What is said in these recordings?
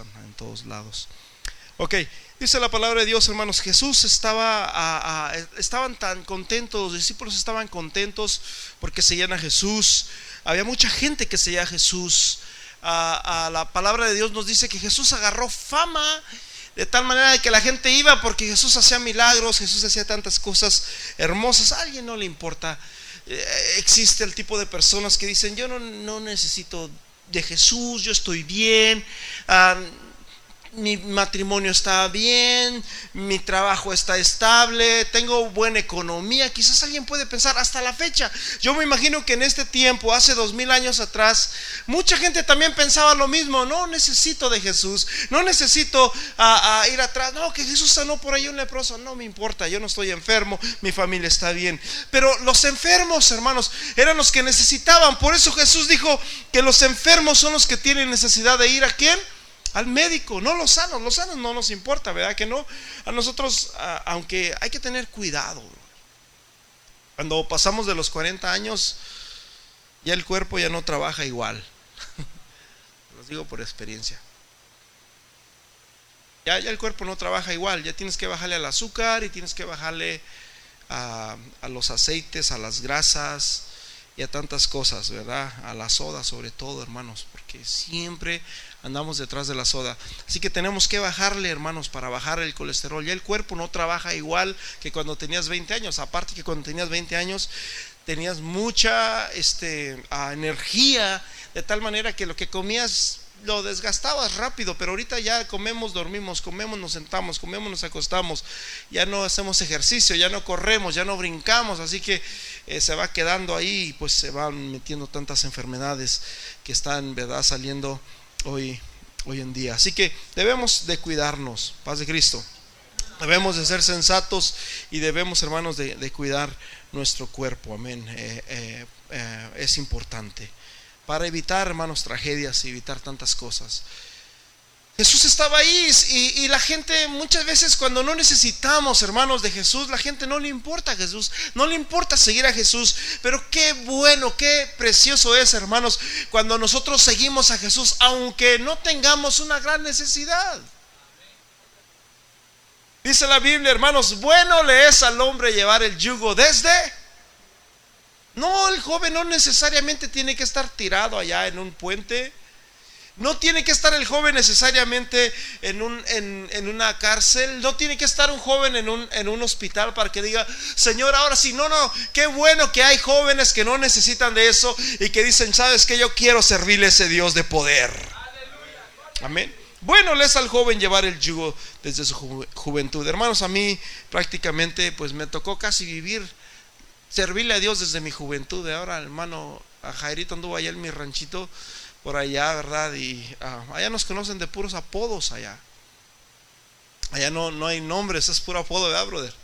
en todos lados. Ok, dice la palabra de Dios, hermanos, Jesús estaba, estaban tan contentos, los discípulos estaban contentos porque seguían a Jesús. Había mucha gente que seguía a Jesús. A, la palabra de Dios nos dice que Jesús agarró fama de tal manera que la gente iba porque Jesús hacía milagros, Jesús hacía tantas cosas hermosas. A alguien no le importa. Eh, existe el tipo de personas que dicen, yo no necesito de Jesús, yo estoy bien. Mi matrimonio está bien, mi trabajo está estable, tengo buena economía. Quizás alguien puede pensar hasta la fecha. Yo me imagino que en este tiempo, hace dos mil años atrás, mucha gente también pensaba lo mismo. No necesito de Jesús, no necesito a, ir atrás. No, que Jesús sanó por ahí un leproso. No me importa, yo no estoy enfermo, mi familia está bien. Pero los enfermos, hermanos, eran los que necesitaban. Por eso Jesús dijo que los enfermos son los que tienen necesidad de ir a quién? Al médico, no los sanos, los sanos no nos importa, ¿verdad? Que no, a nosotros, aunque hay que tener cuidado, cuando pasamos de los 40 años, ya el cuerpo ya no trabaja igual, los digo por experiencia. Ya, ya, el cuerpo no trabaja igual, ya tienes que bajarle al azúcar y tienes que bajarle a, a los aceites, a las grasas, y a tantas cosas, ¿verdad? A la soda sobre todo, hermanos, porque siempre andamos detrás de la soda. Así que tenemos que bajarle, hermanos, para bajar el colesterol. Ya el cuerpo no trabaja igual que cuando tenías 20 años. Aparte que cuando tenías 20 años tenías mucha este, energía, de tal manera que lo que comías lo desgastabas rápido, pero ahorita ya comemos, dormimos, comemos, nos sentamos, comemos, nos acostamos, ya no hacemos ejercicio, ya no corremos, ya no brincamos, así que eh, se va quedando ahí y pues se van metiendo tantas enfermedades que están, ¿verdad?, saliendo hoy, hoy en día. Así que debemos de cuidarnos, paz de Cristo. Debemos de ser sensatos y debemos, hermanos, de, cuidar nuestro cuerpo. Amén. Eh, eh, es importante para evitar, hermanos, tragedias y evitar tantas cosas. Jesús estaba ahí y, la gente muchas veces cuando no necesitamos, hermanos, de Jesús, la gente no le importa a Jesús, no le importa seguir a Jesús. Pero qué bueno, qué precioso es, hermanos, cuando nosotros seguimos a Jesús, aunque no tengamos una gran necesidad. Dice la Biblia, hermanos, bueno le es al hombre llevar el yugo desde... No, el joven no necesariamente tiene que estar tirado allá en un puente. No tiene que estar el joven necesariamente en, un, en, una cárcel. No tiene que estar un joven en un, en un hospital para que diga, Señor, ahora sí, no, no, qué bueno que hay jóvenes que no necesitan de eso y que dicen, sabes que yo quiero servirle a ese Dios de poder. Amén. Bueno le es al joven llevar el yugo desde su juventud. Hermanos, a mí prácticamente pues me tocó casi vivir, servirle a Dios desde mi juventud. Ahora, hermano, a Jairito anduvo allá en mi ranchito por allá, ¿verdad? Y ah, allá nos conocen de puros apodos allá. Allá no, no hay nombres, es puro apodo, ¿verdad, brother?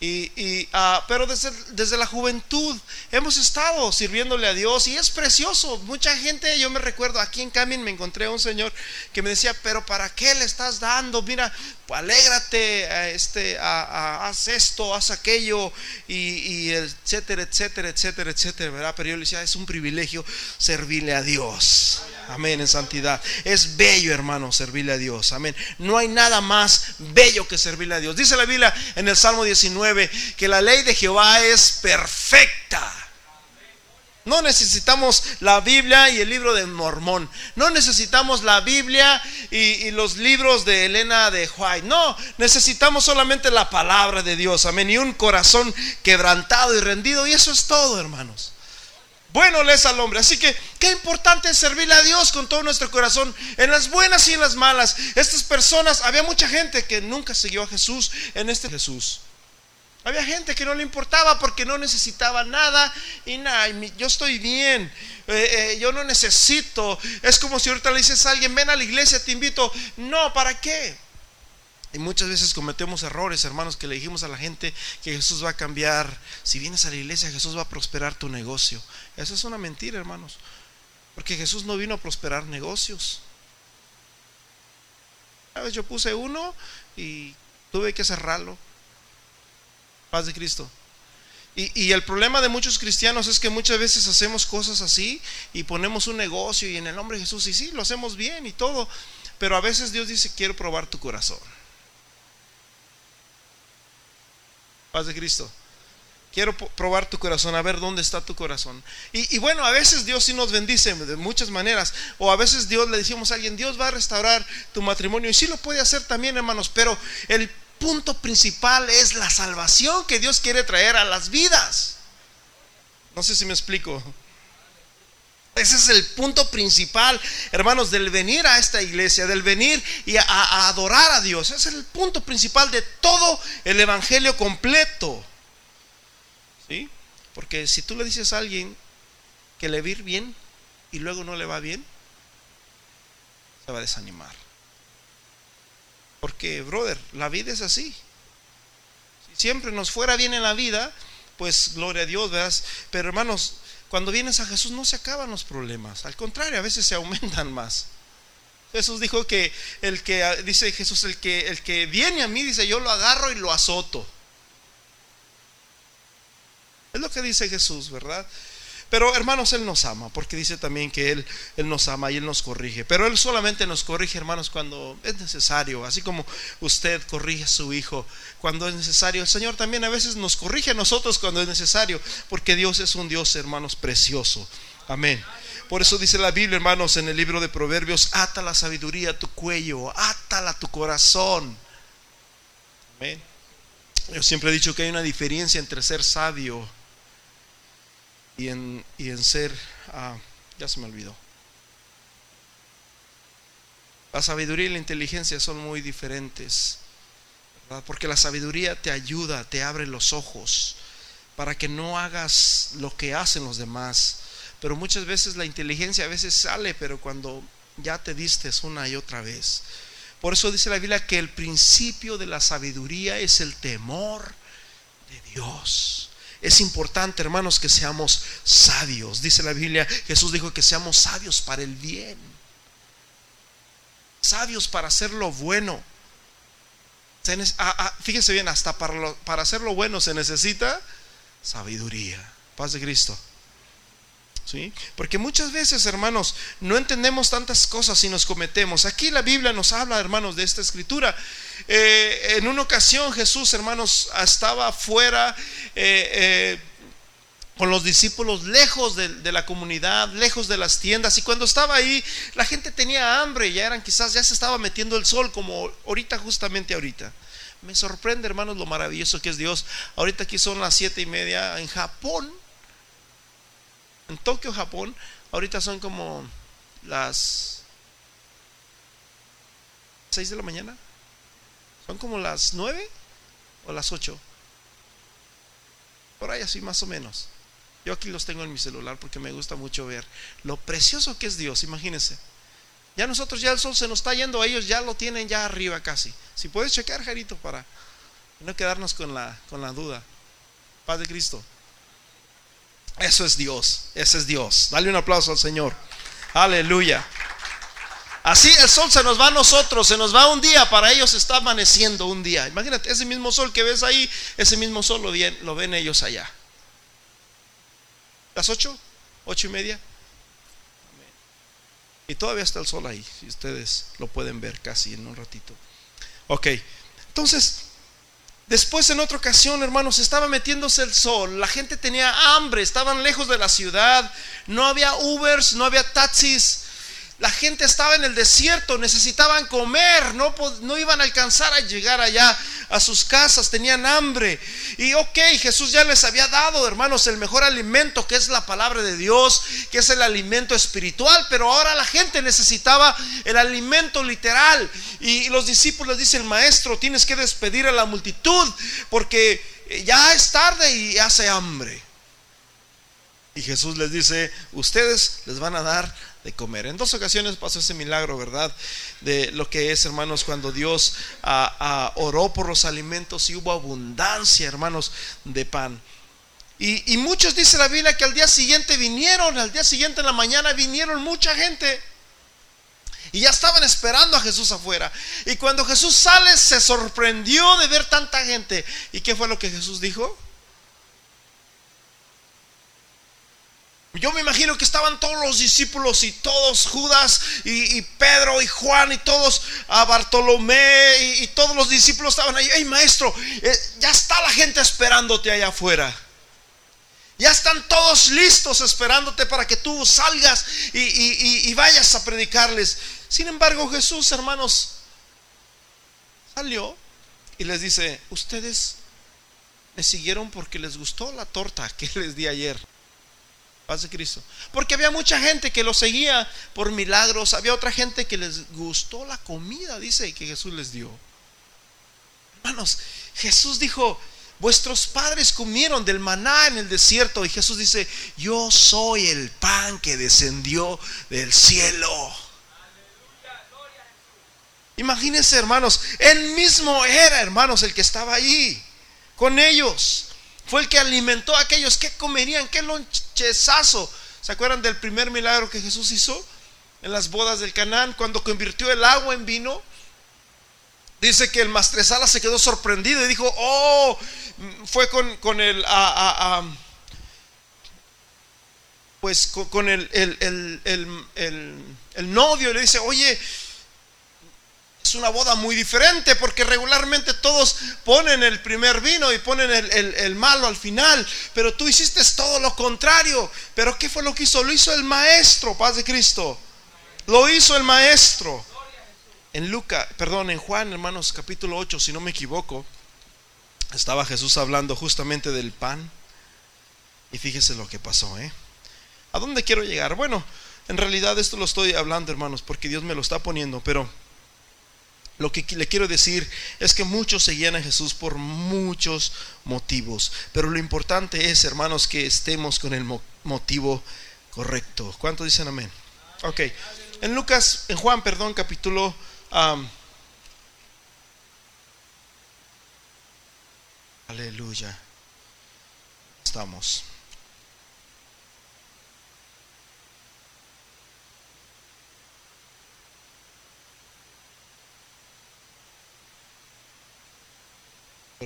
Y, ah, pero desde, desde, la juventud hemos estado sirviéndole a Dios y es precioso. Mucha gente, yo me recuerdo aquí en Camin me encontré a un señor que me decía, pero ¿para qué le estás dando? Mira, pues, alégrate, este, haz esto, haz aquello, y, etcétera, etcétera, etcétera, etcétera, ¿verdad? Pero yo le decía, es un privilegio servirle a Dios. Amén, en santidad. Es bello, hermano, servirle a Dios. Amén. No hay nada más bello que servirle a Dios. Dice la Biblia en el Salmo 19 que la ley de Jehová es perfecta. No necesitamos la Biblia y el libro de Mormón. No necesitamos la Biblia y, los libros de Elena de White. No, necesitamos solamente la palabra de Dios. Amén. Y un corazón quebrantado y rendido. Y eso es todo, hermanos. Bueno le es al hombre. Así que qué importante es servirle a Dios con todo nuestro corazón, en las buenas y en las malas. Estas personas, había mucha gente que nunca siguió a Jesús en este Jesús. Había gente que no le importaba porque no necesitaba nada y nada, yo estoy bien, eh, eh, yo no necesito. Es como si ahorita le dices a alguien, ven a la iglesia, te invito. No, ¿para qué? Y muchas veces cometemos errores, hermanos, que le dijimos a la gente que Jesús va a cambiar. Si vienes a la iglesia, Jesús va a prosperar tu negocio. Eso es una mentira, hermanos. Porque Jesús no vino a prosperar negocios. vez Yo puse uno y tuve que cerrarlo. Paz de Cristo. Y, y, el problema de muchos cristianos es que muchas veces hacemos cosas así y ponemos un negocio y en el nombre de Jesús, y sí, lo hacemos bien y todo, Pero a veces Dios dice, quiero probar tu corazón. Paz de Cristo. Quiero probar tu corazón, a ver dónde está tu corazón. Y, bueno, a veces Dios sí nos bendice de muchas maneras. O a veces Dios le decimos a alguien, Dios va a restaurar tu matrimonio. Y sí lo puede hacer también, hermanos. Pero el punto principal es la salvación que Dios quiere traer a las vidas. No sé si me explico. Ese es el punto principal, hermanos, del venir a esta iglesia, del venir y a, adorar a Dios. Ese es el punto principal de todo el evangelio completo. ¿Sí? Porque si tú le dices a alguien que le va ir bien y luego no le va bien, se va a desanimar. Porque, brother, la vida es así. Si siempre nos fuera bien en la vida, pues gloria a Dios, ¿verdad? Pero hermanos, cuando vienes a Jesús no se acaban los problemas, al contrario, a veces se aumentan más. Jesús dijo que el que dice Jesús el que el que viene a mí dice yo lo agarro y lo azoto. Es lo que dice Jesús, ¿verdad? Pero hermanos, Él nos ama, porque dice también que Él, Él nos ama y Él nos corrige. Pero Él solamente nos corrige, hermanos, cuando es necesario. Así como usted corrige a su hijo cuando es necesario. El Señor también a veces nos corrige a nosotros cuando es necesario, porque Dios es un Dios, hermanos, precioso. Amén. Por eso dice la Biblia, hermanos, en el libro de Proverbios, ata la sabiduría a tu cuello, átala a tu corazón. Amén. Yo siempre he dicho que hay una diferencia entre ser sabio y en, y en ser, ah, ya se me olvidó. La sabiduría y la inteligencia son muy diferentes, porque la sabiduría te ayuda, te abre los ojos para que no hagas lo que hacen los demás. Pero muchas veces la inteligencia a veces sale, pero cuando ya te diste una y otra vez. Por eso dice la Biblia que el principio de la sabiduría es el temor de Dios. Es importante, hermanos, que seamos sabios. Dice la Biblia, Jesús dijo que seamos sabios para el bien. Sabios para hacer lo bueno. Ah, ah, fíjese bien, hasta para, para hacer lo bueno se necesita sabiduría. Paz de Cristo. Porque muchas veces, hermanos, no entendemos tantas cosas y nos cometemos. Aquí la Biblia nos habla, hermanos, de esta escritura. Eh, en una ocasión Jesús, hermanos, estaba fuera. Eh, eh, con los discípulos lejos de, de, la comunidad, lejos de las tiendas. Y cuando estaba ahí, la gente tenía hambre, ya eran quizás, ya se estaba metiendo el sol, como ahorita, justamente ahorita. Me sorprende, hermanos, lo maravilloso que es Dios. Ahorita aquí son las siete y media en Japón en Tokio, Japón, ahorita son como las 6 de la mañana. Son como las 9 o las 8. Por ahí así más o menos. Yo aquí los tengo en mi celular porque me gusta mucho ver lo precioso que es Dios, imagínense. Ya nosotros ya el sol se nos está yendo, ellos ya lo tienen ya arriba casi. Si puedes checar, Jarito, para no quedarnos con la, con la duda. Paz de Cristo. Eso es Dios, ese es Dios. Dale un aplauso al Señor. Aleluya. Así el sol se nos va a nosotros, se nos va un día, para ellos está amaneciendo un día. Imagínate, ese mismo sol que ves ahí, ese mismo sol lo, ven ellos allá. ¿Las ocho? ¿Ocho y media? Y todavía está el sol ahí, si ustedes lo pueden ver casi en un ratito. Ok, entonces Después en otra ocasión, hermanos, estaba metiéndose el sol, la gente tenía hambre, estaban lejos de la ciudad, no había Ubers, no había taxis, la gente estaba en el desierto, necesitaban comer, no, no iban a alcanzar a llegar allá a sus casas, tenían hambre. Y ok, Jesús ya les había dado, hermanos, el mejor alimento que es la palabra de Dios, que es el alimento espiritual, pero ahora la gente necesitaba el alimento literal. Y los discípulos dicen, maestro, tienes que despedir a la multitud porque ya es tarde y hace hambre. Y Jesús les dice, ustedes les van a dar de comer. En dos ocasiones pasó ese milagro, ¿verdad? De lo que es, hermanos, cuando Dios ah, ah, oró por los alimentos y hubo abundancia, hermanos, de pan. Y, y, muchos, dice la Biblia, que al día siguiente vinieron, al día siguiente en la mañana vinieron mucha gente. Y ya estaban esperando a Jesús afuera. Y cuando Jesús sale, se sorprendió de ver tanta gente. ¿Y qué fue lo que Jesús dijo? Yo me imagino que estaban todos los discípulos y todos Judas y, Pedro y Juan y todos a Bartolomé y, todos los discípulos estaban ahí. Hey maestro, eh, ya está la gente esperándote allá afuera. Ya están todos listos esperándote para que tú salgas y, y vayas a predicarles. Sin embargo, Jesús, hermanos, salió y les dice, ustedes me siguieron porque les gustó la torta que les di ayer. Paz de Cristo. Porque había mucha gente que lo seguía por milagros. Había otra gente que les gustó la comida, dice, que Jesús les dio. Hermanos, Jesús dijo, vuestros padres comieron del maná en el desierto. Y Jesús dice, yo soy el pan que descendió del cielo. Imagínense, hermanos, él mismo era, hermanos, el que estaba ahí con ellos. Fue el que alimentó a aquellos que comerían, qué lonchezazo. ¿Se acuerdan del primer milagro que Jesús hizo en las bodas del Canaán cuando convirtió el agua en vino? Dice que el mastresala se quedó sorprendido y dijo, oh, fue con, el, pues con, el, el, novio y le dice, oye, una boda muy diferente porque regularmente todos ponen el primer vino y ponen el, malo al final, pero tú hiciste todo lo contrario. Pero ¿qué fue lo que hizo? Lo hizo el maestro, paz de Cristo. Lo hizo el maestro. En Lucas, perdón, en Juan, hermanos, capítulo 8, si no me equivoco, estaba Jesús hablando justamente del pan. Y fíjese lo que pasó, ¿eh? ¿A dónde quiero llegar? Bueno, en realidad esto lo estoy hablando, hermanos, porque Dios me lo está poniendo, pero lo que le quiero decir es que muchos seguían a Jesús por muchos motivos, pero lo importante es, hermanos, que estemos con el motivo correcto. ¿Cuántos dicen amén? Ok. En Lucas, en Juan, perdón, capítulo... aleluya. Estamos.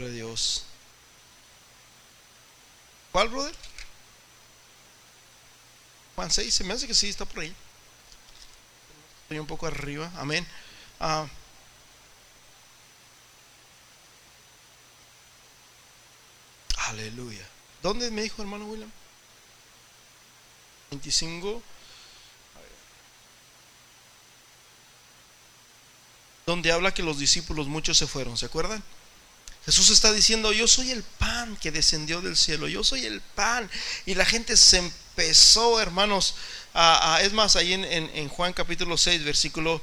Dios. ¿Cuál, brother? Juan 6, se me hace que sí, está por ahí. Estoy un poco arriba, amén. Ah. aleluya. ¿Dónde me dijo hermano William? 25. Donde habla que los discípulos muchos se fueron, ¿se acuerdan? Jesús está diciendo, yo soy el pan que descendió del cielo, yo soy el pan. Y la gente se empezó, hermanos, a, es más, ahí en, Juan capítulo 6, versículo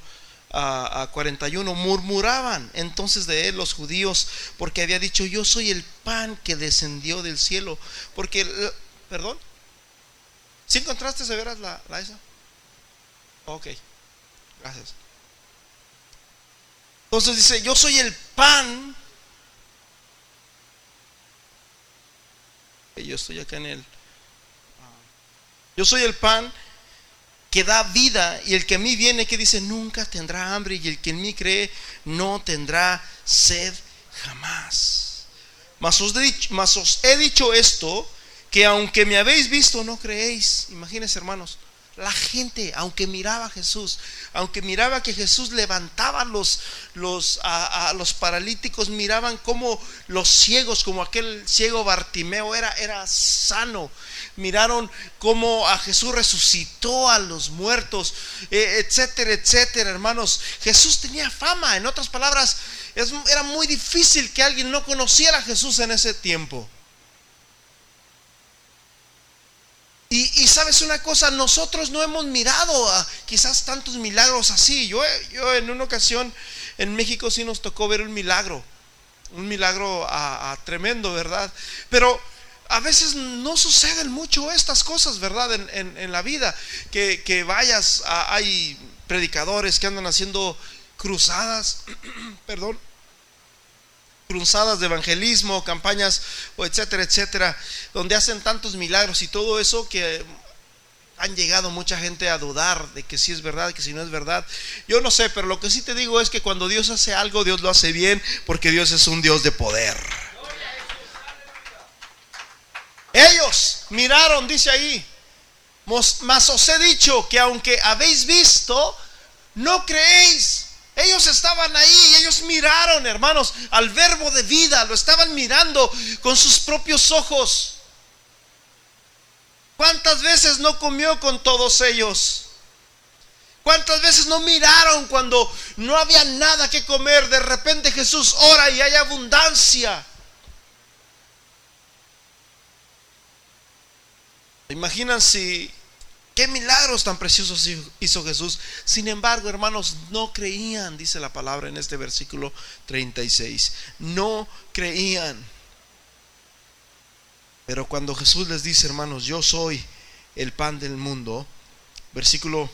a, 41, murmuraban entonces de él los judíos, porque había dicho, yo soy el pan que descendió del cielo. Porque, perdón, ¿si encontraste de veras la, la esa? Ok, gracias. Entonces dice, yo soy el pan Yo estoy acá en él. Yo soy el pan que da vida y el que a mí viene que dice nunca tendrá hambre y el que en mí cree no tendrá sed jamás. Mas os, mas os he dicho esto que aunque me habéis visto no creéis. Imagínense hermanos, la gente, aunque miraba a Jesús, aunque miraba que Jesús levantaba los, a, los paralíticos, miraban como los ciegos, como aquel ciego Bartimeo era, era sano. Miraron cómo a Jesús resucitó a los muertos, e, etcétera, etcétera, hermanos. Jesús tenía fama, en otras palabras, era muy difícil que alguien no conociera a Jesús en ese tiempo. Y, sabes una cosa, nosotros no hemos mirado a quizás tantos milagros así. Yo, yo en una ocasión en México sí nos tocó ver un milagro, un milagro a, tremendo, ¿verdad? Pero a veces no suceden mucho estas cosas, ¿verdad? En, la vida, que vayas, hay predicadores que andan haciendo cruzadas, perdón, cruzadas de evangelismo, campañas, etcétera, etcétera, donde hacen tantos milagros y todo eso que han llegado mucha gente a dudar de que si es verdad, que si no es verdad. Yo no sé, pero lo que sí te digo es que cuando Dios hace algo, Dios lo hace bien, porque Dios es un Dios de poder. Ellos miraron, dice ahí, Mas os he dicho que aunque habéis visto, no creéis. Ellos estaban ahí, ellos miraron, hermanos, al verbo de vida, lo estaban mirando con sus propios ojos. ¿Cuántas veces no comió con todos ellos? ¿Cuántas veces no miraron cuando no había nada que comer? De repente Jesús ora y hay abundancia. Imaginan si qué milagros tan preciosos hizo Jesús. Sin embargo, hermanos, no creían, dice la palabra en este versículo 36. No creían. Pero cuando Jesús les dice, hermanos, yo soy el pan del mundo, versículo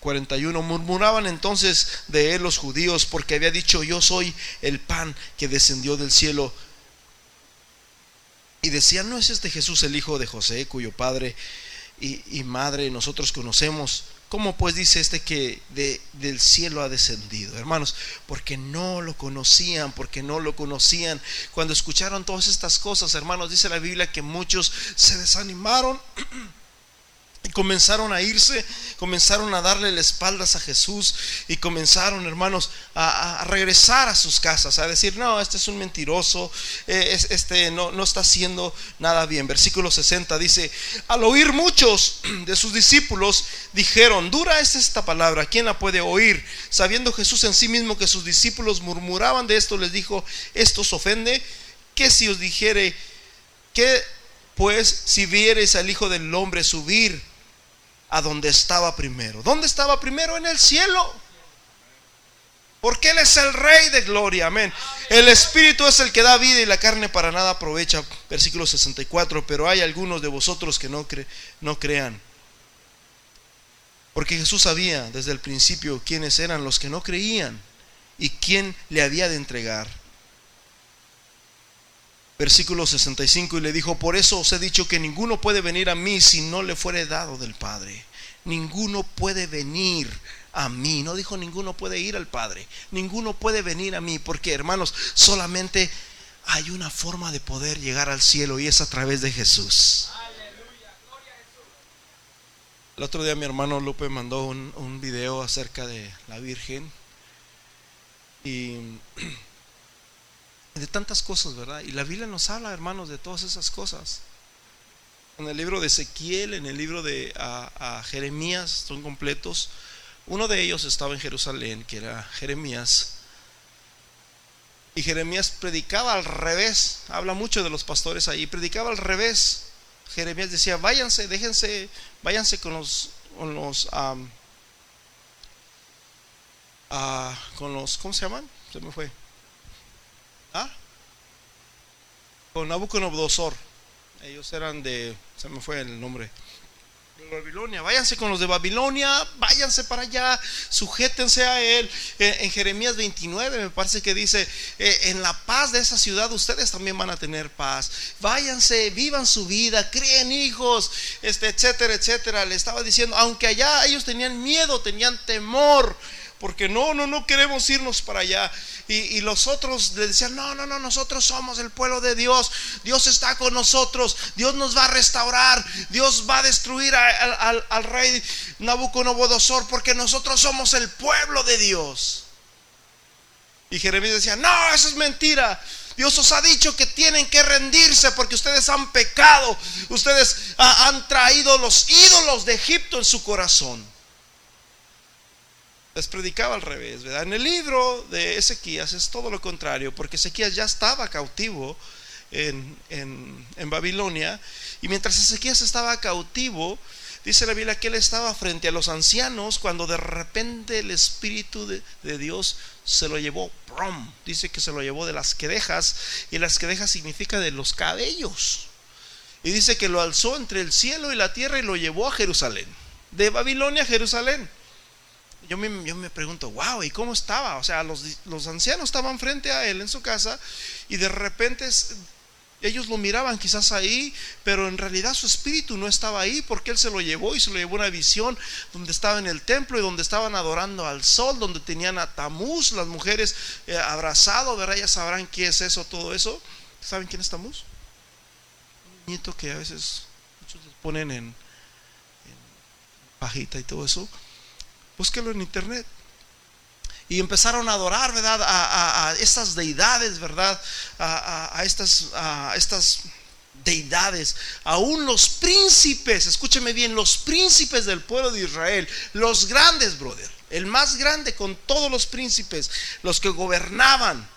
41, murmuraban entonces de él los judíos porque había dicho, yo soy el pan que descendió del cielo. Y decían, ¿no es este Jesús el hijo de José, cuyo padre y, y madre nosotros conocemos? ¿Cómo pues dice este que de, del cielo ha descendido? Hermanos, porque no lo conocían, porque no lo conocían. Cuando escucharon todas estas cosas, hermanos, dice la Biblia que muchos se desanimaron. Comenzaron a irse, comenzaron a darle las espaldas a Jesús y comenzaron, hermanos, a, regresar a sus casas, a decir, no, este es un mentiroso, eh, este no, no está haciendo nada bien. Versículo 60 dice, al oír muchos de sus discípulos, dijeron, dura es esta palabra, ¿quién la puede oír? Sabiendo Jesús en sí mismo que sus discípulos murmuraban de esto, les dijo, esto os ofende, que si os dijere, que pues si viereis al Hijo del Hombre subir, a donde estaba primero. ¿Dónde estaba primero? En el cielo. Porque Él es el Rey de gloria. Amén. El Espíritu es el que da vida y la carne para nada aprovecha. Versículo 64. Pero hay algunos de vosotros que no, no crean. Porque Jesús sabía desde el principio quiénes eran los que no creían y quién le había de entregar. Versículo 65 y le dijo, por eso os he dicho que ninguno puede venir a mí si no le fuere dado del Padre. Ninguno puede venir a mí. No dijo ninguno puede ir al Padre. Ninguno puede venir a mí. Porque hermanos, solamente hay una forma de poder llegar al cielo y es a través de Jesús. El otro día mi hermano Lupe mandó un, un video acerca de la Virgen. Y de tantas cosas, ¿verdad? Y la Biblia nos habla, hermanos, de todas esas cosas. En el libro de Ezequiel, en el libro de Jeremías, son completos. Uno de ellos estaba en Jerusalén, que era Jeremías. Y Jeremías predicaba al revés. Habla mucho de los pastores ahí. Predicaba al revés. Jeremías decía, váyanse, déjense, váyanse con los, con los, con los, ¿cómo se llaman? Se me fue ¿Ah? Con Nabucodonosor. Ellos eran de, se me fue el nombre. De Babilonia, váyanse con los de Babilonia, váyanse para allá, sujétense a él. Eh, en Jeremías 29 me parece que dice, eh, en la paz de esa ciudad ustedes también van a tener paz. Váyanse, vivan su vida, críen hijos, este, etcétera, etcétera. Le estaba diciendo, aunque allá ellos tenían miedo, tenían temor, porque no, no, no queremos irnos para allá. Y, los otros le decían, no, no, no, nosotros somos el pueblo de Dios, Dios está con nosotros, Dios nos va a restaurar, Dios va a destruir al, rey Nabucodonosor, porque nosotros somos el pueblo de Dios. Y Jeremías decía, no, eso es mentira. Dios os ha dicho que tienen que rendirse porque ustedes han pecado. Ustedes han traído los ídolos de Egipto en su corazón les predicaba al revés, ¿verdad? En el libro de Ezequías es todo lo contrario, porque Ezequías ya estaba cautivo en, en, Babilonia, y mientras Ezequías estaba cautivo, dice la Biblia que él estaba frente a los ancianos cuando de repente el Espíritu de, Dios se lo llevó, dice que se lo llevó de las quedejas, y las quedejas significa de los cabellos. Y dice que lo alzó entre el cielo y la tierra y lo llevó a Jerusalén, de Babilonia a Jerusalén yo me, yo me pregunto, wow, ¿y cómo estaba? O sea, los, los ancianos estaban frente a él en su casa y de repente ellos lo miraban quizás ahí, pero en realidad su espíritu no estaba ahí porque él se lo llevó y se lo llevó una visión donde estaba en el templo y donde estaban adorando al sol, donde tenían a Tamuz, las mujeres eh, abrazado. Ya sabrán qué es eso, todo eso. ¿Saben quién es Tamuz? Un nieto que a veces muchos les ponen en, pajita y todo eso, búsquelo en internet. Y empezaron a adorar, ¿verdad? A, estas deidades, ¿verdad? A, estas, a estas deidades. Aún los príncipes, escúcheme bien, los príncipes del pueblo de Israel, los grandes, brother, el más grande con todos los príncipes, los que gobernaban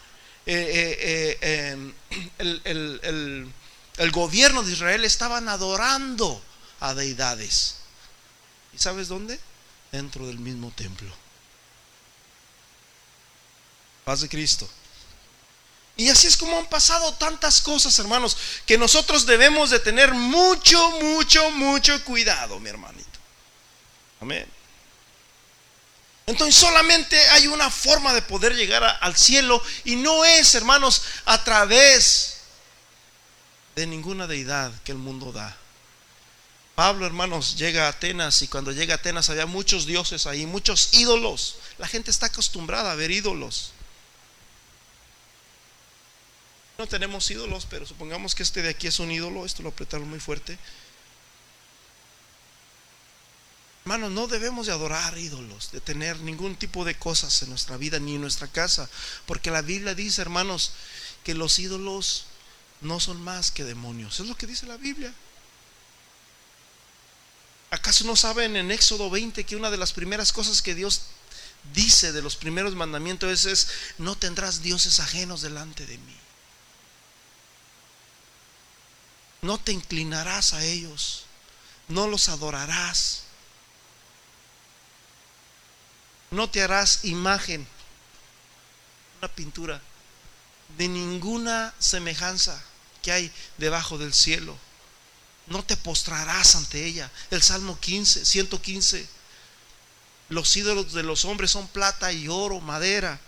eh, eh, eh, el, el gobierno de Israel, estaban adorando a deidades. ¿Y sabes dónde? Dentro del mismo templo. Paz de Cristo. Y así es como han pasado tantas cosas, hermanos, que nosotros debemos de tener mucho, mucho, mucho cuidado, mi hermanito. Amén. Entonces solamente hay una forma de poder llegar al cielo y no es, hermanos, a través de ninguna deidad que el mundo da. Pablo, hermanos, llega a Atenas y cuando llega a Atenas había muchos dioses ahí, muchos ídolos. La gente está acostumbrada a ver ídolos. No tenemos ídolos, pero supongamos que este de aquí es un ídolo, esto lo apretaron muy fuerte. Hermanos, no debemos de adorar ídolos, de tener ningún tipo de cosas en nuestra vida ni en nuestra casa, porque la Biblia dice, hermanos, que los ídolos no son más que demonios. Es lo que dice la Biblia. ¿Acaso no saben en Éxodo 20 que una de las primeras cosas que Dios dice de los primeros mandamientos es, es no tendrás dioses ajenos delante de mí? No te inclinarás a ellos, no los adorarás, no te harás imagen, una pintura de ninguna semejanza que hay debajo del cielo. No te postrarás ante ella. El Salmo 15, 115. Los ídolos de los hombres son plata y oro, madera.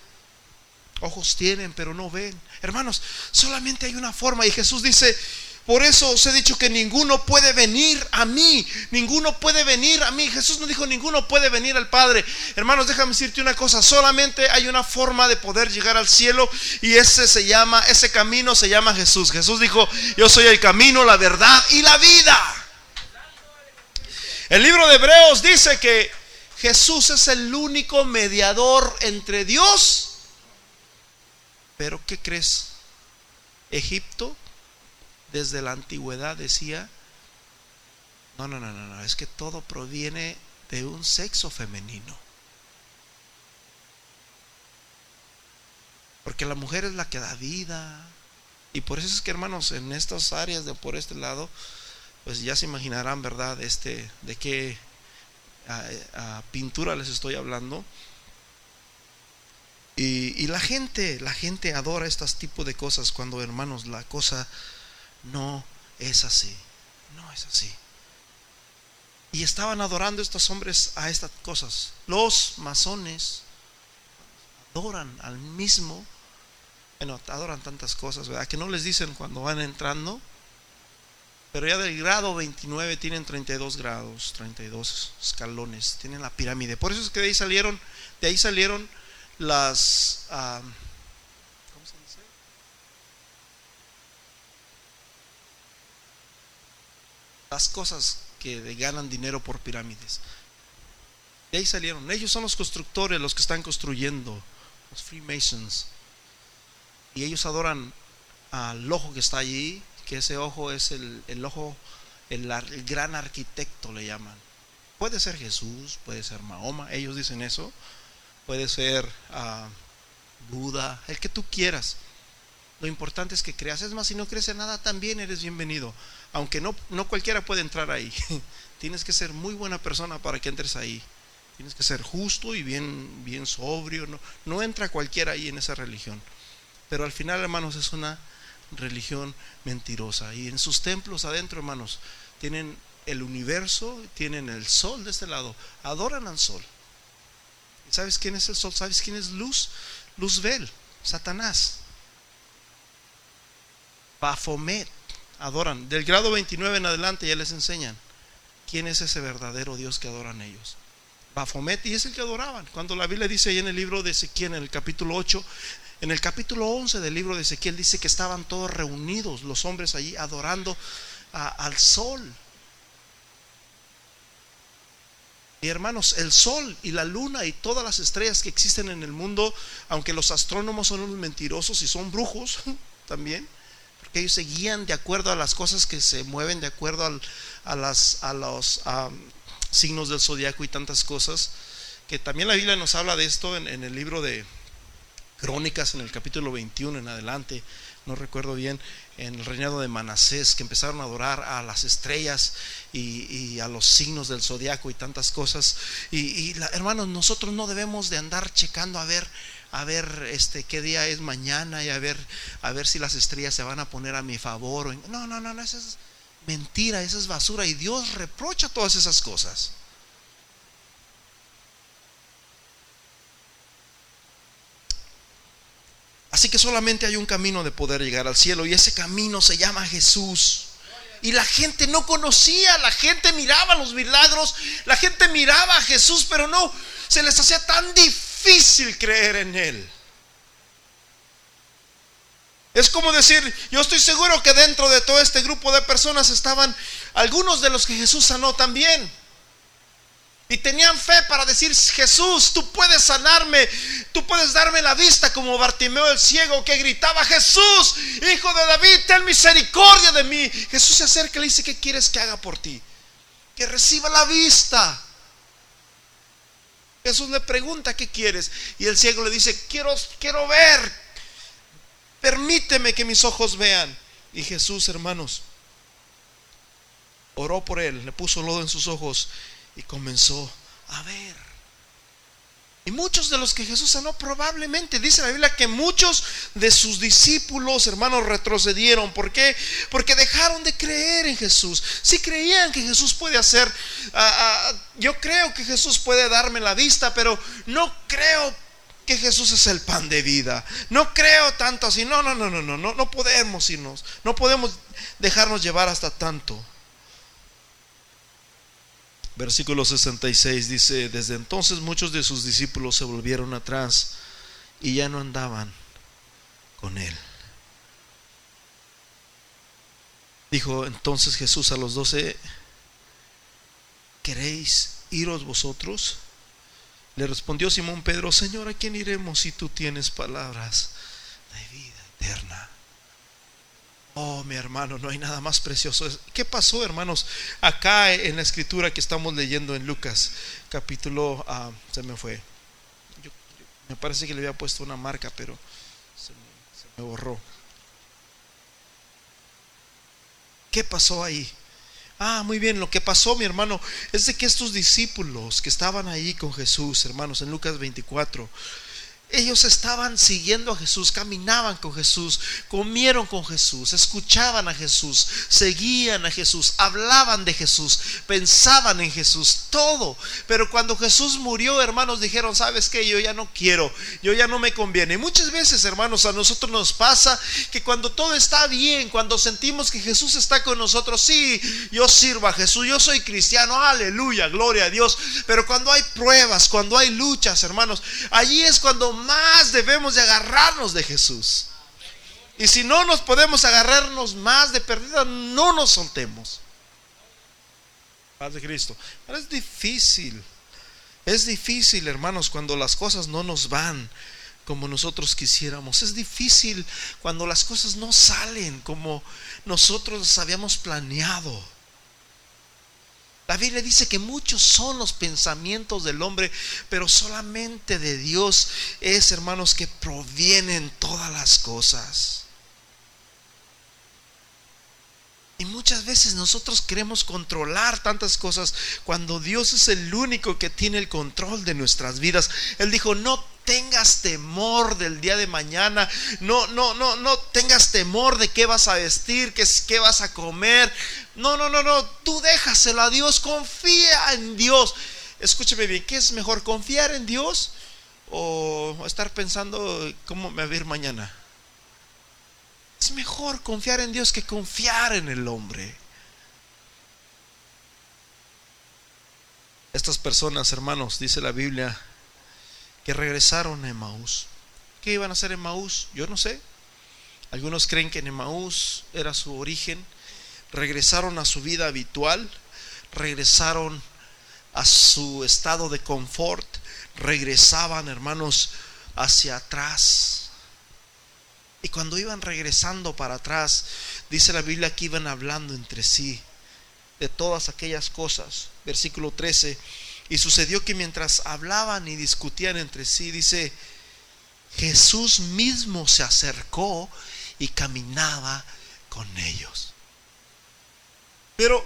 Ojos tienen, pero no ven. Hermanos, solamente hay una forma. Y Jesús dice, por eso os he dicho que ninguno puede venir a mí. Ninguno puede venir a mí. Jesús no dijo ninguno puede venir al Padre. Hermanos, déjame decirte una cosa. Solamente hay una forma de poder llegar al cielo y ese se llama, ese camino se llama Jesús. Jesús dijo, yo soy el camino, la verdad y la vida. El libro de Hebreos dice que Jesús es el único mediador entre Dios. Pero ¿qué crees? Egipto desde la antigüedad decía, no, no, no, no, es que todo proviene de un sexo femenino. Porque la mujer es la que da vida. Y por eso es que, hermanos, en estas áreas de por este lado, pues ya se imaginarán, ¿verdad? Este, de qué pintura les estoy hablando. Y, y, la gente, la gente adora estos tipos de cosas cuando, hermanos, la cosa no es así. No es así. Y estaban adorando estos hombres a estas cosas. Los masones adoran al mismo, bueno, adoran tantas cosas, ¿verdad? Que no les dicen cuando van entrando. Pero ya del grado 29 tienen 32 grados, 32 escalones, tienen la pirámide. Por eso es que de ahí salieron, de ahí salieron las... Ah, las cosas que ganan dinero por pirámides. De ahí salieron. Ellos son los constructores, los que están construyendo, los Freemasons. Y ellos adoran al ojo que está allí, que ese ojo es el, ojo, el, gran arquitecto le llaman. Puede ser Jesús, puede ser Mahoma, ellos dicen eso. Puede ser ah, Buda, el que tú quieras. Lo importante es que creas. Es más, si no crees en nada, también eres bienvenido aunque no, no cualquiera puede entrar ahí. Tienes que ser muy buena persona para que entres ahí. Tienes que ser justo y bien, bien sobrio. No, no entra cualquiera ahí en esa religión. Pero al final, hermanos, es una religión mentirosa. Y en sus templos adentro, hermanos, tienen el universo, tienen el sol de este lado. Adoran al sol. ¿Sabes quién es el sol? ¿Sabes quién es luz? Luzbel, Satanás. Bafomet adoran. Del grado 29 en adelante ya les enseñan quién es ese verdadero Dios que adoran ellos. Bafomet y es el que adoraban. Cuando la Biblia dice ahí en el libro de Ezequiel, en el capítulo 8, en el capítulo 11 del libro de Ezequiel dice que estaban todos reunidos los hombres allí adorando al sol. Y hermanos, el sol y la luna y todas las estrellas que existen en el mundo, aunque los astrónomos son unos mentirosos y son brujos también, porque ellos se guían de acuerdo a las cosas que se mueven, de acuerdo a, las, a los signos del zodiaco y tantas cosas, que también la Biblia nos habla de esto en, el libro de Crónicas, en el capítulo 21 en adelante, no recuerdo bien, en el reinado de Manasés, que empezaron a adorar a las estrellas y, a los signos del zodiaco y tantas cosas. Y, hermanos, nosotros no debemos de andar checando a ver, a ver este qué día es mañana y a ver, a ver si las estrellas se van a poner a mi favor. No, no, no, no, esa es mentira, esa es basura. Y Dios reprocha todas esas cosas. Así que solamente hay un camino de poder llegar al cielo y ese camino se llama Jesús. Y la gente no conocía, la gente miraba los milagros, la gente miraba a Jesús, pero no, se les hacía tan difícil creer en Él. Es como decir, yo estoy seguro que dentro de todo este grupo de personas estaban algunos de los que Jesús sanó también. Y tenían fe para decir, Jesús, tú puedes sanarme, tú puedes darme la vista como Bartimeo el ciego que gritaba, Jesús, hijo de David, ten misericordia de mí. Jesús se acerca y le dice, ¿qué quieres que haga por ti? Que reciba la vista. Jesús le pregunta, ¿qué quieres? Y el ciego le dice, quiero, quiero ver, permíteme que mis ojos vean. Y Jesús, hermanos, oró por él, le puso lodo en sus ojos y comenzó a ver. Y muchos de los que Jesús sanó probablemente, dice la Biblia, que muchos de sus discípulos, hermanos, retrocedieron. ¿Por qué? Porque dejaron de creer en Jesús. Si creían que Jesús puede hacer, ah, ah, yo creo que Jesús puede darme la vista, pero no creo que Jesús es el pan de vida. No creo tanto así. No, no, no, no, no, no, no podemos irnos. No podemos dejarnos llevar hasta tanto. Versículo 66 dice, desde entonces muchos de sus discípulos se volvieron atrás y ya no andaban con él. Dijo entonces Jesús a los doce, ¿queréis iros vosotros? Le respondió Simón Pedro, Señor, ¿a quién iremos si tú tienes palabras de vida eterna? Oh, mi hermano, no hay nada más precioso. ¿Qué pasó, hermanos? Acá en la escritura que estamos leyendo en Lucas, capítulo, ah, se me fue. me parece que le había puesto una marca, pero se me borró. ¿Qué pasó ahí? Ah, muy bien, lo que pasó, mi hermano, es de que estos discípulos que estaban ahí con Jesús, hermanos, en Lucas 24, ellos estaban siguiendo a Jesús, caminaban con Jesús, comieron con Jesús, escuchaban a Jesús, seguían a Jesús, hablaban de Jesús, pensaban en Jesús, todo. Pero cuando Jesús murió, hermanos, dijeron, ¿sabes qué? Yo ya no quiero, yo ya no me conviene. muchas veces, hermanos, a nosotros nos pasa que cuando todo está bien, cuando sentimos que Jesús está con nosotros, sí, yo sirvo a Jesús, yo soy cristiano, aleluya, gloria a Dios. Pero cuando hay pruebas, cuando hay luchas, hermanos, allí es cuando más debemos de agarrarnos de Jesús. Y si no nos podemos agarrarnos más de perdida, no nos soltemos. Paz de Cristo. es difícil. Es difícil, hermanos, cuando las cosas no nos van como nosotros quisiéramos. Es difícil cuando las cosas no salen como nosotros habíamos planeado. La Biblia dice que muchos son los pensamientos del hombre, pero solamente de Dios es, hermanos, que provienen todas las cosas. Y muchas veces nosotros queremos controlar tantas cosas cuando Dios es el único que tiene el control de nuestras vidas. Él dijo, no tengas temor del día de mañana, no, no, no, no tengas temor de qué vas a vestir, qué, qué vas a comer. No, no, no, no, tú déjaselo a Dios, confía en Dios. Escúcheme bien, ¿qué es mejor, confiar en Dios o estar pensando cómo me va a ir mañana? Es mejor confiar en Dios que confiar en el hombre. Estas personas, hermanos, dice la Biblia, que regresaron a Emaús. ¿Qué iban a hacer en Emaús? Yo no sé. Algunos creen que en Emaús era su origen. Regresaron a su vida habitual. Regresaron a su estado de confort, regresaban, hermanos, hacia atrás. Y cuando iban regresando para atrás, dice la Biblia que iban hablando entre sí de todas aquellas cosas. Versículo 13. Y sucedió que mientras hablaban y discutían entre sí, dice, Jesús mismo se acercó y caminaba con ellos. Pero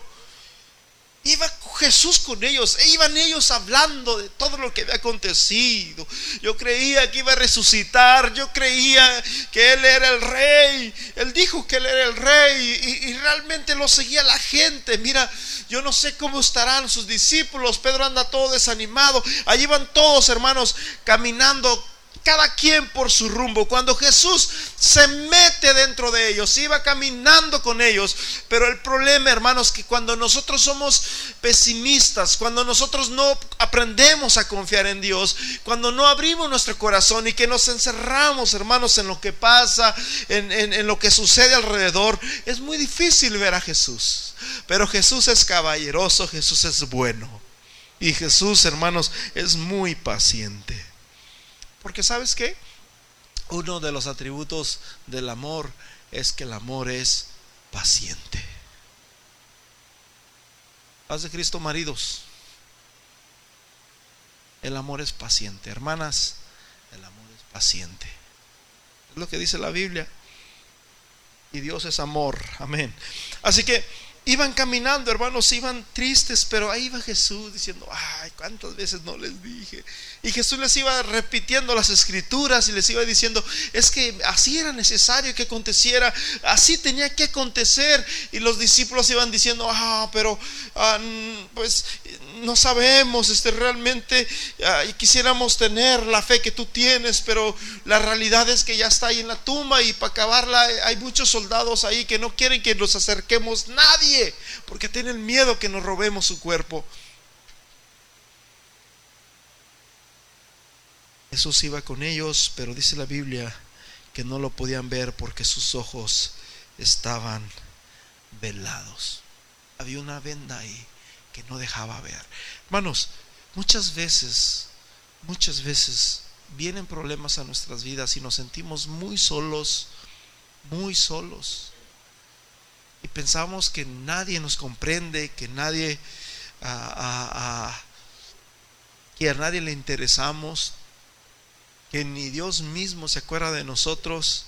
Iba Jesús con ellos, e iban ellos hablando de todo lo que había acontecido. Yo creía que iba a resucitar, yo creía que Él era el rey. Él dijo que Él era el rey y, y realmente lo seguía la gente. Mira, yo no sé cómo estarán sus discípulos. Pedro anda todo desanimado. Allí van todos, hermanos, caminando cada quien por su rumbo. Cuando Jesús se mete dentro de ellos, iba caminando con ellos. Pero el problema, hermanos, que cuando nosotros somos pesimistas, cuando nosotros no aprendemos a confiar en Dios, cuando no abrimos nuestro corazón y que nos encerramos, hermanos, en lo que pasa, en, en lo que sucede alrededor, es muy difícil ver a Jesús. Pero Jesús es caballeroso, Jesús es bueno. Y Jesús, hermanos, es muy paciente. Porque sabes qué? Uno de los atributos del amor es que el amor es paciente. Paz de Cristo, maridos. El amor es paciente. Hermanas, el amor es paciente. Es lo que dice la Biblia. Y Dios es amor. Amén. Así que Iban caminando, hermanos, iban tristes, pero ahí iba Jesús diciendo, ay, cuántas veces no les dije. Y Jesús les iba repitiendo las escrituras y les iba diciendo, es que así era necesario que aconteciera, así tenía que acontecer. Y los discípulos iban diciendo, ah, pero ah, pues no sabemos, este, realmente ah, quisiéramos tener la fe que tú tienes, pero la realidad es que ya está ahí en la tumba y para acabarla hay muchos soldados ahí que no quieren que nos acerquemos nadie porque tienen miedo que nos robemos su cuerpo. Jesús iba con ellos, pero dice la Biblia que no lo podían ver porque sus ojos estaban velados. Había una venda ahí que no dejaba ver. Hermanos, muchas veces, muchas veces vienen problemas a nuestras vidas y nos sentimos muy solos, muy solos y pensamos que nadie nos comprende, que nadie, que a nadie le interesamos, que ni Dios mismo se acuerda de nosotros.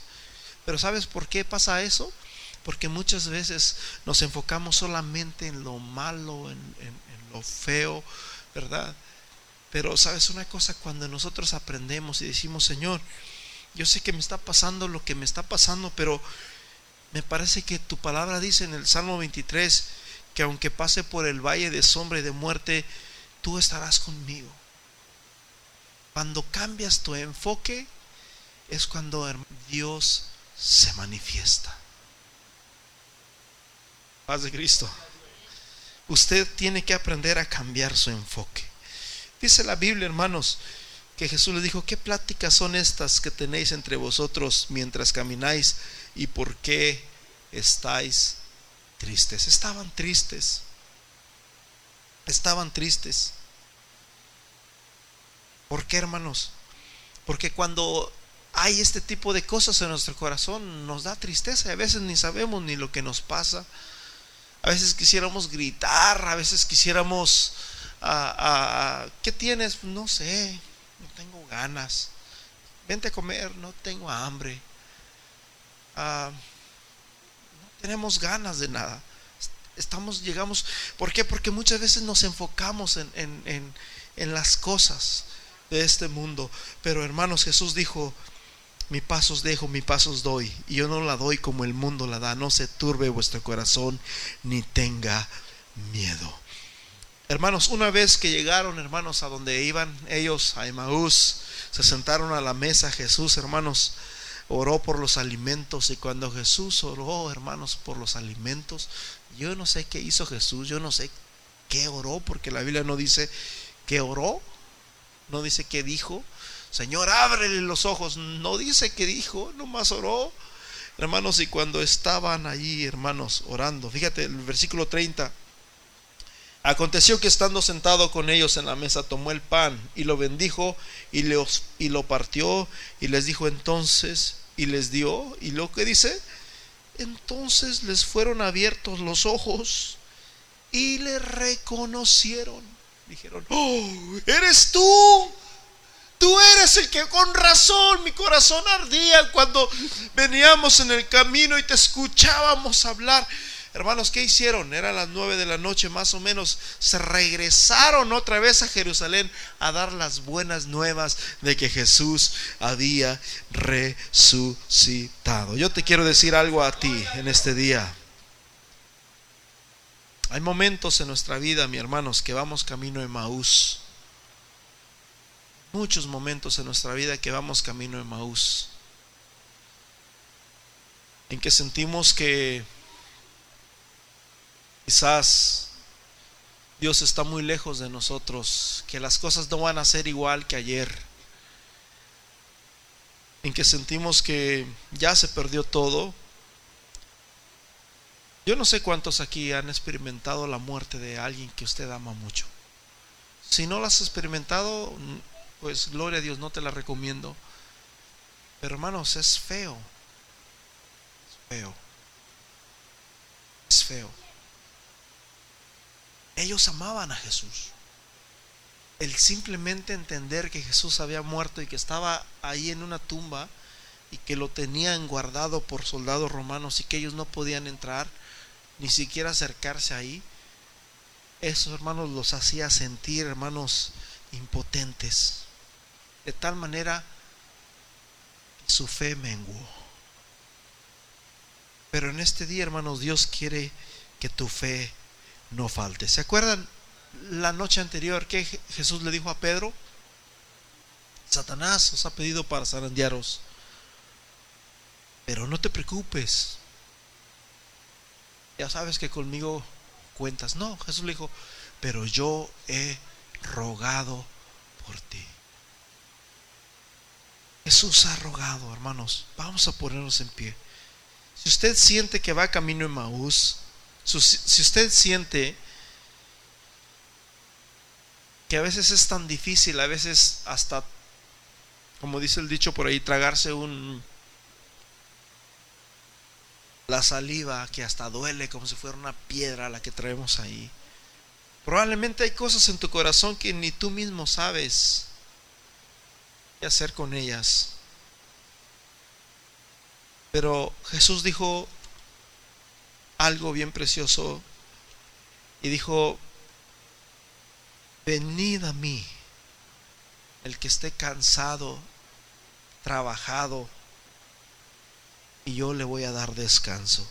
Pero ¿sabes por qué pasa eso? Porque muchas veces nos enfocamos solamente en lo malo, en, lo feo, ¿verdad? Pero sabes una cosa, cuando nosotros aprendemos y decimos, Señor, yo sé que me está pasando lo que me está pasando, pero me parece que tu palabra dice en el Salmo 23 que aunque pase por el valle de sombra y de muerte, tú estarás conmigo. Cuando cambias tu enfoque es cuando Dios se manifiesta. Paz de Cristo. Usted tiene que aprender a cambiar su enfoque. Dice la Biblia, hermanos, que Jesús le dijo, ¿qué pláticas son estas que tenéis entre vosotros mientras camináis? ¿Y por qué estáis tristes? Estaban tristes. Estaban tristes. ¿Por qué, hermanos? Porque cuando hay este tipo de cosas en nuestro corazón, nos da tristeza y a veces ni sabemos ni lo que nos pasa. A veces quisiéramos gritar, a veces quisiéramos, ah, ah, ah, ¿qué tienes? No sé, no tengo ganas. Vente a comer, no tengo hambre. No tenemos ganas de nada. Estamos, llegamos, ¿por qué? Porque muchas veces nos enfocamos en, en, en las cosas de este mundo. Pero hermanos, Jesús dijo, mi pasos dejo, mi pasos doy. Y yo no la doy como el mundo la da. No se turbe vuestro corazón ni tenga miedo. Hermanos, una vez que llegaron, hermanos, a donde iban ellos, a Emaús, se sentaron a la mesa, Jesús, hermanos, oró por los alimentos y cuando Jesús oró, hermanos, por los alimentos, yo no sé qué hizo Jesús, yo no sé qué oró, porque la Biblia no dice que oró, no dice qué dijo. Señor, ábrele los ojos, no dice qué dijo, nomás oró. Hermanos, y cuando estaban allí, hermanos, orando, fíjate el versículo 30 Aconteció que estando sentado con ellos en la mesa, tomó el pan y lo bendijo y, y lo partió y les dijo entonces y les dio. Y lo que dice, entonces les fueron abiertos los ojos y le reconocieron. Dijeron, oh, eres tú. Tú eres el que con razón mi corazón ardía cuando veníamos en el camino y te escuchábamos hablar. Hermanos, ¿qué hicieron? Eran las nueve de la noche más o menos. Se regresaron otra vez a Jerusalén a dar las buenas nuevas de que Jesús había resucitado. Yo te quiero decir algo a ti en este día. Hay momentos en nuestra vida, mi hermanos, que vamos camino de Maús. Muchos momentos en nuestra vida que vamos camino de Maús. En que sentimos que Quizás Dios está muy lejos de nosotros, que las cosas no van a ser igual que ayer, en que sentimos que ya se perdió todo. Yo no sé cuántos aquí han experimentado la muerte de alguien que usted ama mucho. Si no la has experimentado, pues gloria a Dios, no te la recomiendo. Pero hermanos, es feo. Es feo. Es feo. Ellos amaban a Jesús. El simplemente entender que Jesús había muerto y que estaba ahí en una tumba y que lo tenían guardado por soldados romanos y que ellos no podían entrar, ni siquiera acercarse ahí, esos hermanos los hacía sentir, hermanos, impotentes. De tal manera su fe menguó. Pero en este día, hermanos, Dios quiere que tu fe no falte. ¿Se acuerdan la noche anterior que Jesús le dijo a Pedro? Satanás os ha pedido para zarandearos. Pero no te preocupes. Ya sabes que conmigo cuentas. No, Jesús le dijo, pero yo he rogado por ti. Jesús ha rogado, hermanos. Vamos a ponernos en pie. Si usted siente que va camino en Maús, si usted siente que a veces es tan difícil, a veces hasta, como dice el dicho por ahí, tragarse un la saliva que hasta duele como si fuera una piedra la que traemos ahí. Probablemente hay cosas en tu corazón que ni tú mismo sabes qué hacer con ellas. Pero Jesús dijo, algo bien precioso y dijo, venid a mí, el que esté cansado, trabajado, y yo le voy a dar descanso.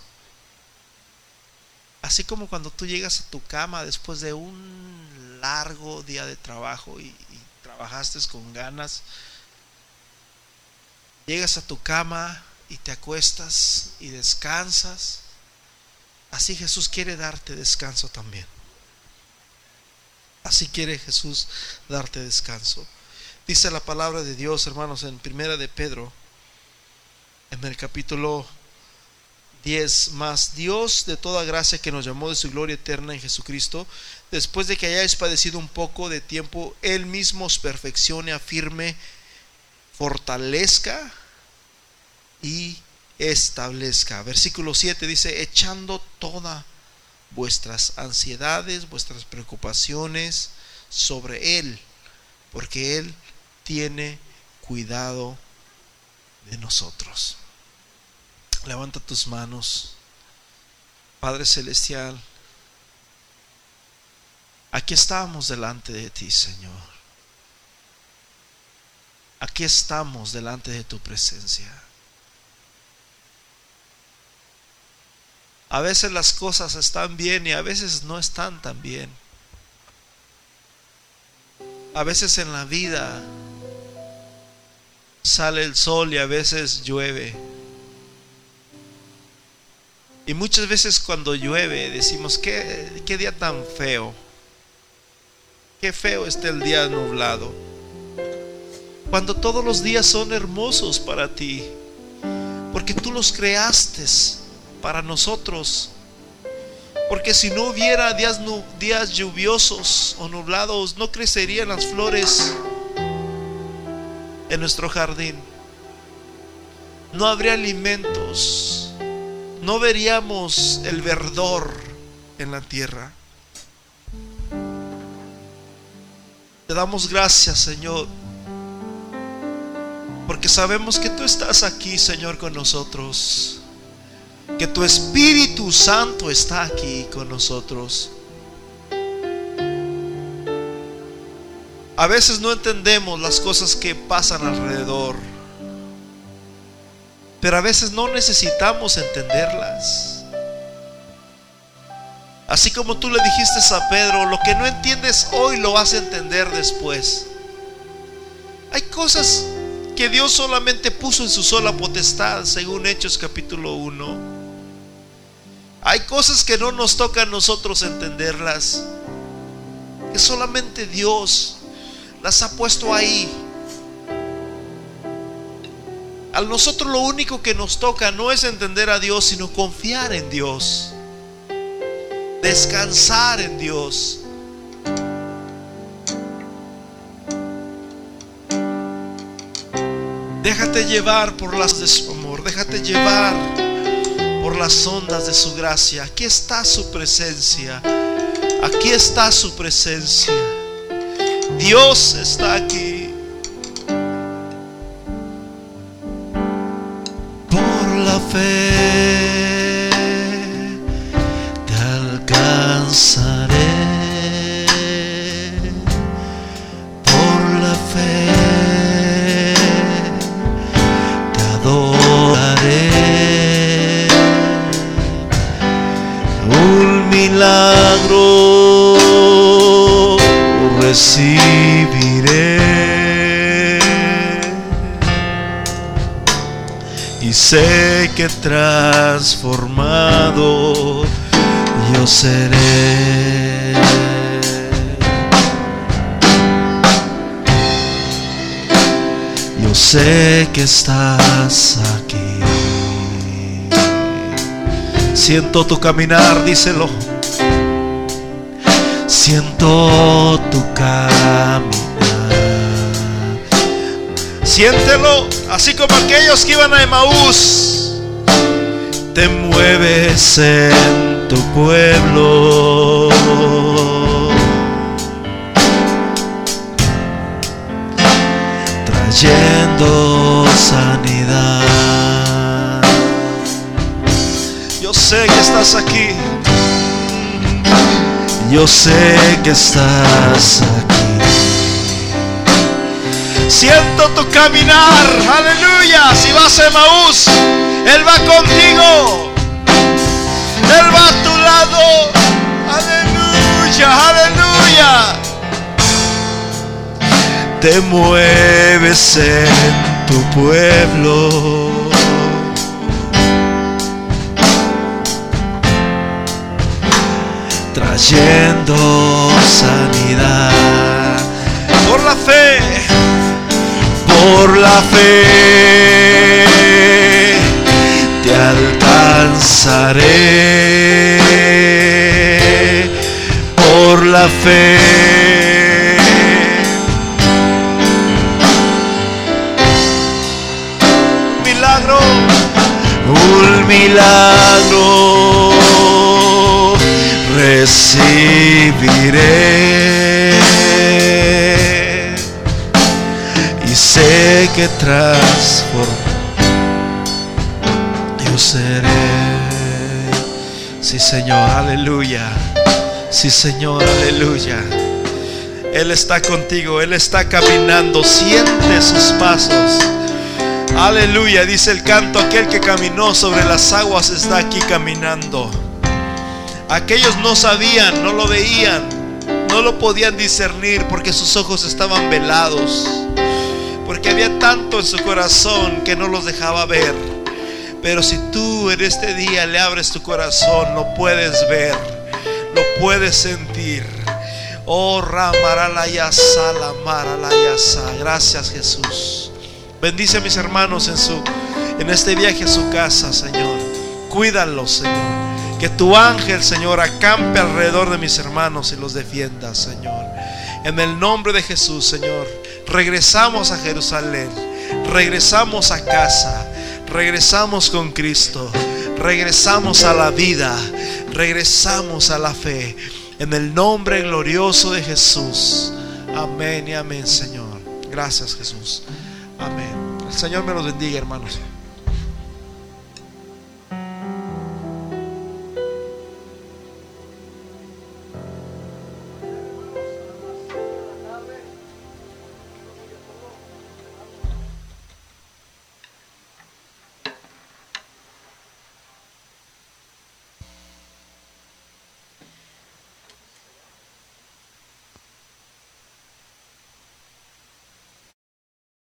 Así como cuando tú llegas a tu cama después de un largo día de trabajo y, y trabajaste con ganas, llegas a tu cama y te acuestas y descansas Así Jesús quiere darte descanso también. Así quiere Jesús darte descanso. Dice la palabra de Dios, hermanos, en Primera de Pedro, en el capítulo 10, más Dios de toda gracia que nos llamó de su gloria eterna en Jesucristo, después de que hayáis padecido un poco de tiempo, Él mismo os perfeccione, afirme, fortalezca y establezca. Versículo 7 dice, echando todas vuestras ansiedades, vuestras preocupaciones sobre Él, porque Él tiene cuidado de nosotros. Levanta tus manos, Padre Celestial. Aquí estamos delante de ti, Señor. Aquí estamos delante de tu presencia. A veces las cosas están bien y a veces no están tan bien. A veces en la vida sale el sol y a veces llueve. Y muchas veces cuando llueve decimos, ¿qué, qué día tan feo? Qué feo está el día nublado. Cuando todos los días son hermosos para ti, porque tú los creaste para nosotros. Porque si no hubiera días, días lluviosos o nublados, no crecerían las flores en nuestro jardín. No habría alimentos. No veríamos el verdor en la tierra. Te damos gracias, Señor, porque sabemos que tú estás aquí, Señor, con nosotros. Que tu Espíritu Santo está aquí con nosotros. A veces no entendemos las cosas que pasan alrededor, pero a veces no necesitamos entenderlas. Así como tú le dijiste a Pedro, lo que no entiendes hoy lo vas a entender después. Hay cosas que Dios solamente puso en su sola potestad, según Hechos capítulo 1. Hay cosas que no nos toca a nosotros entenderlas, que solamente Dios las ha puesto ahí. A nosotros lo único que nos toca no es entender a Dios, sino confiar en Dios descansar en Dios. Déjate llevar por las de su amor, déjate llevar por las ondas de su gracia. Aquí está su presencia. Aquí está su presencia. Dios está aquí. Por la fe. Recibiré y sé que transformado yo seré. Yo sé que estás aquí. Siento tu caminar, díselo. Siento tu caminar. Siéntelo, así como aquellos que iban a Emaús. Te mueves en tu pueblo. Trayendo sanidad. Yo sé que estás aquí. Yo sé que estás aquí. Siento tu caminar, aleluya. Si vas a Maús, Él va contigo. Él va a tu lado. Aleluya, aleluya. Te mueves en tu pueblo. Trayendo sanidad. Por la fe, por la fe. Te alcanzaré. Por la fe. Milagro, un milagro recibiré y sé que transformaré seré. Sí, Señor, aleluya. Sí, Señor, aleluya. Él está contigo, Él está caminando, siente sus pasos. Aleluya, dice el canto, aquel que caminó sobre las aguas está aquí caminando. Aquellos no sabían, no lo veían, no lo podían discernir porque sus ojos estaban velados, porque había tanto en su corazón que no los dejaba ver. Pero si tú en este día le abres tu corazón, lo puedes ver, lo puedes sentir. Oh, Ramaralayasa, Yasa. Gracias, Jesús. Bendice a mis hermanos en, su, en este viaje a su casa, Señor. Cuídalos, Señor. Que tu ángel, Señor, acampe alrededor de mis hermanos y los defienda, Señor. En el nombre de Jesús, Señor, regresamos a Jerusalén, regresamos a casa, regresamos con Cristo, regresamos a la vida, regresamos a la fe. En el nombre glorioso de Jesús. Amén y amén, Señor. Gracias, Jesús. Amén. El Señor me los bendiga, hermanos.